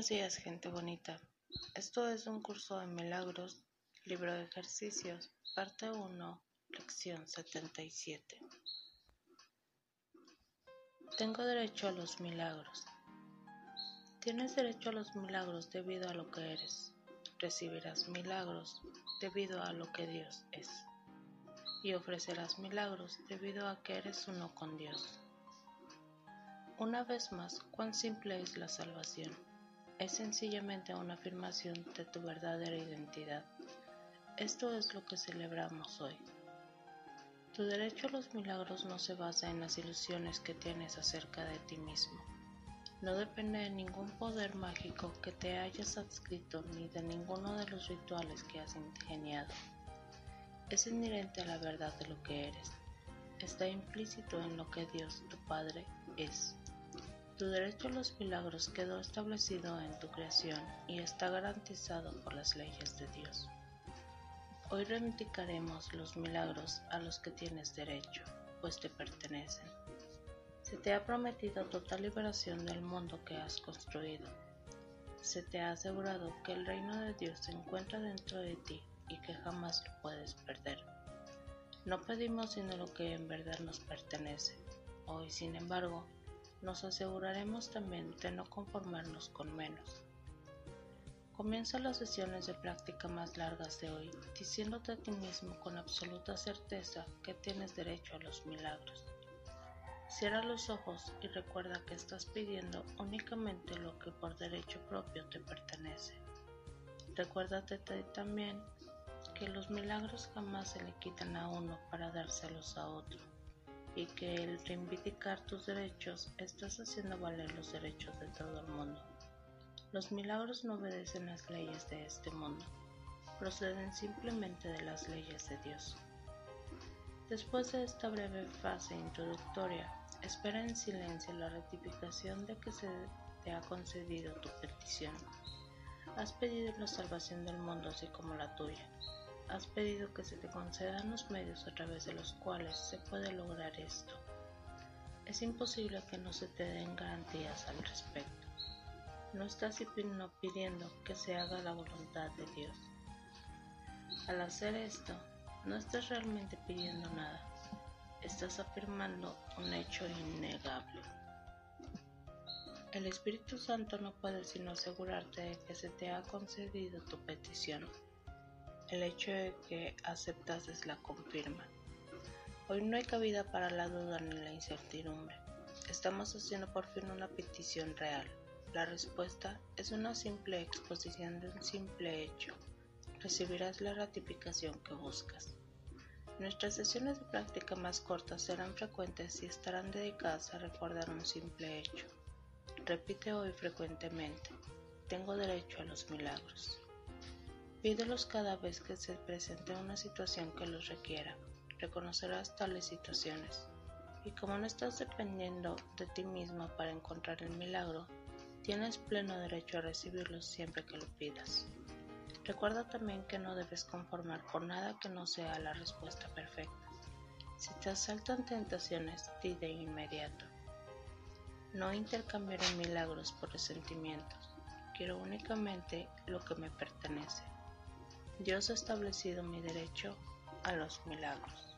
Buenos días, gente bonita. Esto es un curso de milagros, libro de ejercicios, parte 1, lección 77. Tengo derecho a los milagros. Tienes derecho a los milagros debido a lo que eres. Recibirás milagros debido a lo que Dios es. Y ofrecerás milagros debido a que eres uno con Dios. Una vez más, cuán simple es la salvación es sencillamente una afirmación de tu verdadera identidad. Esto es lo que celebramos hoy. Tu derecho a los milagros no se basa en las ilusiones que tienes acerca de ti mismo. No depende de ningún poder mágico que te hayas adscrito ni de ninguno de los rituales que has ingeniado. Es inherente a la verdad de lo que eres. Está implícito en lo que Dios, tu Padre, es. Tu derecho a los milagros quedó establecido en tu creación y está garantizado por las leyes de Dios. Hoy reivindicaremos los milagros a los que tienes derecho, pues te pertenecen. Se te ha prometido total liberación del mundo que has construido. Se te ha asegurado que el reino de Dios se encuentra dentro de ti y que jamás lo puedes perder. No pedimos sino lo que en verdad nos pertenece. Hoy, sin embargo, nos aseguraremos también de no conformarnos con menos. Comienza las sesiones de práctica más largas de hoy diciéndote a ti mismo con absoluta certeza que tienes derecho a los milagros. Cierra los ojos y recuerda que estás pidiendo únicamente lo que por derecho propio te pertenece. Recuérdate también que los milagros jamás se le quitan a uno para dárselos a otro y que el reivindicar tus derechos estás haciendo valer los derechos de todo el mundo. Los milagros no obedecen las leyes de este mundo, proceden simplemente de las leyes de Dios. Después de esta breve fase introductoria, espera en silencio la ratificación de que se te ha concedido tu petición. Has pedido la salvación del mundo así como la tuya has pedido que se te concedan los medios a través de los cuales se puede lograr esto. Es imposible que no se te den garantías al respecto. No estás pidiendo que se haga la voluntad de Dios. Al hacer esto, no estás realmente pidiendo nada, estás afirmando un hecho innegable. El Espíritu Santo no puede sino asegurarte de que se te ha concedido tu petición el hecho de que aceptases la confirma. Hoy no hay cabida para la duda ni la incertidumbre. Estamos haciendo por fin una petición real. La respuesta es una simple exposición de un simple hecho. Recibirás la ratificación que buscas. Nuestras sesiones de práctica más cortas serán frecuentes y estarán dedicadas a recordar un simple hecho. Repite hoy frecuentemente. Tengo derecho a los milagros. Pídelos cada vez que se presente una situación que los requiera. Reconocerás tales situaciones. Y como no estás dependiendo de ti mismo para encontrar el milagro, tienes pleno derecho a recibirlos siempre que lo pidas. Recuerda también que no debes conformar por nada que no sea la respuesta perfecta. Si te asaltan tentaciones, di de inmediato. No intercambiaré milagros por resentimientos. Quiero únicamente lo que me pertenece. Dios ha establecido mi derecho a los milagros.